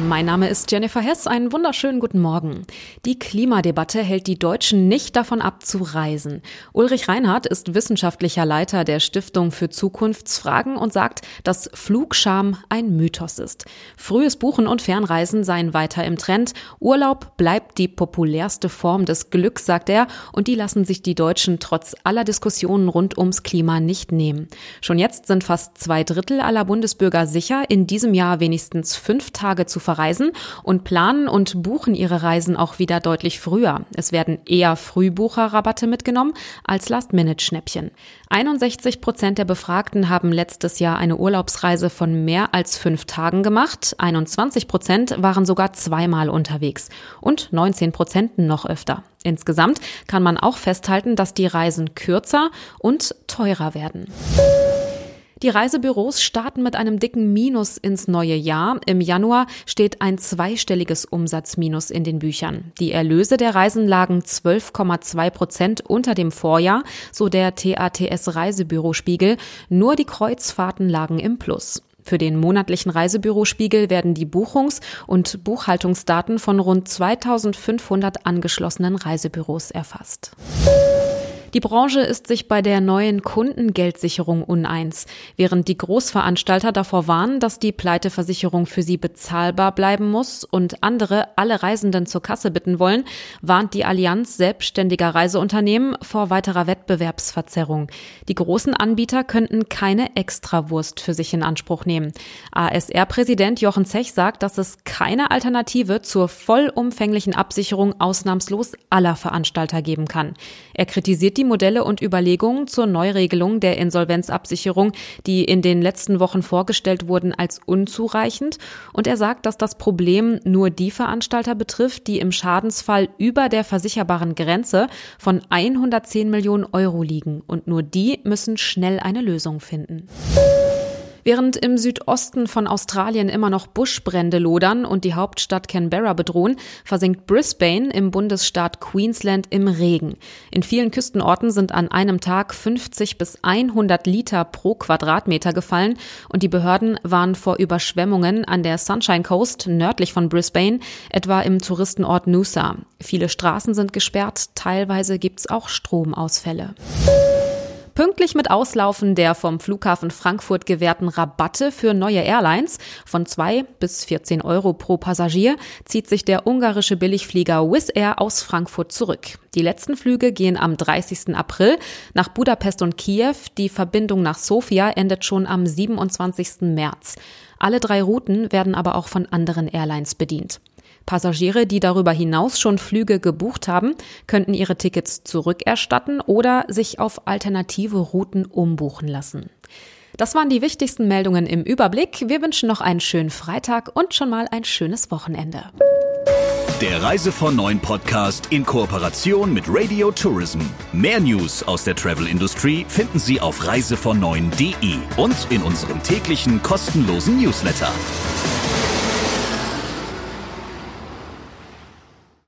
Mein Name ist Jennifer Hess. Einen wunderschönen guten Morgen. Die Klimadebatte hält die Deutschen nicht davon ab, zu reisen. Ulrich Reinhardt ist wissenschaftlicher Leiter der Stiftung für Zukunftsfragen und sagt, dass Flugscham ein Mythos ist. Frühes Buchen und Fernreisen seien weiter im Trend. Urlaub bleibt die populärste Form des Glücks, sagt er, und die lassen sich die Deutschen trotz aller Diskussionen rund ums Klima nicht nehmen. Schon jetzt sind fast zwei Drittel aller Bundesbürger sicher, in diesem Jahr wenigstens fünf Tage zu verreisen und planen und buchen ihre Reisen auch wieder deutlich früher. Es werden eher Frühbucherrabatte mitgenommen als Last-Minute-Schnäppchen. 61 Prozent der Befragten haben letztes Jahr eine Urlaubsreise von mehr als fünf Tagen gemacht. 21 Prozent waren sogar zweimal unterwegs und 19 Prozent noch öfter. Insgesamt kann man auch festhalten, dass die Reisen kürzer und teurer werden. Die Reisebüros starten mit einem dicken Minus ins neue Jahr. Im Januar steht ein zweistelliges Umsatzminus in den Büchern. Die Erlöse der Reisen lagen 12,2 Prozent unter dem Vorjahr, so der TATS Reisebürospiegel. Nur die Kreuzfahrten lagen im Plus. Für den monatlichen Reisebürospiegel werden die Buchungs- und Buchhaltungsdaten von rund 2500 angeschlossenen Reisebüros erfasst. Die Branche ist sich bei der neuen Kundengeldsicherung uneins. Während die Großveranstalter davor warnen, dass die Pleiteversicherung für sie bezahlbar bleiben muss und andere alle Reisenden zur Kasse bitten wollen, warnt die Allianz selbstständiger Reiseunternehmen vor weiterer Wettbewerbsverzerrung. Die großen Anbieter könnten keine Extrawurst für sich in Anspruch nehmen. ASR-Präsident Jochen Zech sagt, dass es keine Alternative zur vollumfänglichen Absicherung ausnahmslos aller Veranstalter geben kann. Er kritisiert die Modelle und Überlegungen zur Neuregelung der Insolvenzabsicherung, die in den letzten Wochen vorgestellt wurden, als unzureichend. Und er sagt, dass das Problem nur die Veranstalter betrifft, die im Schadensfall über der versicherbaren Grenze von 110 Millionen Euro liegen. Und nur die müssen schnell eine Lösung finden. Während im Südosten von Australien immer noch Buschbrände lodern und die Hauptstadt Canberra bedrohen, versinkt Brisbane im Bundesstaat Queensland im Regen. In vielen Küstenorten sind an einem Tag 50 bis 100 Liter pro Quadratmeter gefallen und die Behörden waren vor Überschwemmungen an der Sunshine Coast nördlich von Brisbane, etwa im Touristenort Noosa. Viele Straßen sind gesperrt, teilweise gibt's auch Stromausfälle. Pünktlich mit Auslaufen der vom Flughafen Frankfurt gewährten Rabatte für neue Airlines von 2 bis 14 Euro pro Passagier zieht sich der ungarische Billigflieger Wizz Air aus Frankfurt zurück. Die letzten Flüge gehen am 30. April nach Budapest und Kiew. Die Verbindung nach Sofia endet schon am 27. März. Alle drei Routen werden aber auch von anderen Airlines bedient. Passagiere, die darüber hinaus schon Flüge gebucht haben, könnten ihre Tickets zurückerstatten oder sich auf alternative Routen umbuchen lassen. Das waren die wichtigsten Meldungen im Überblick. Wir wünschen noch einen schönen Freitag und schon mal ein schönes Wochenende. Der Reise von Neuen Podcast in Kooperation mit Radio Tourism. Mehr News aus der Travel Industry finden Sie auf reisevon und in unserem täglichen kostenlosen Newsletter.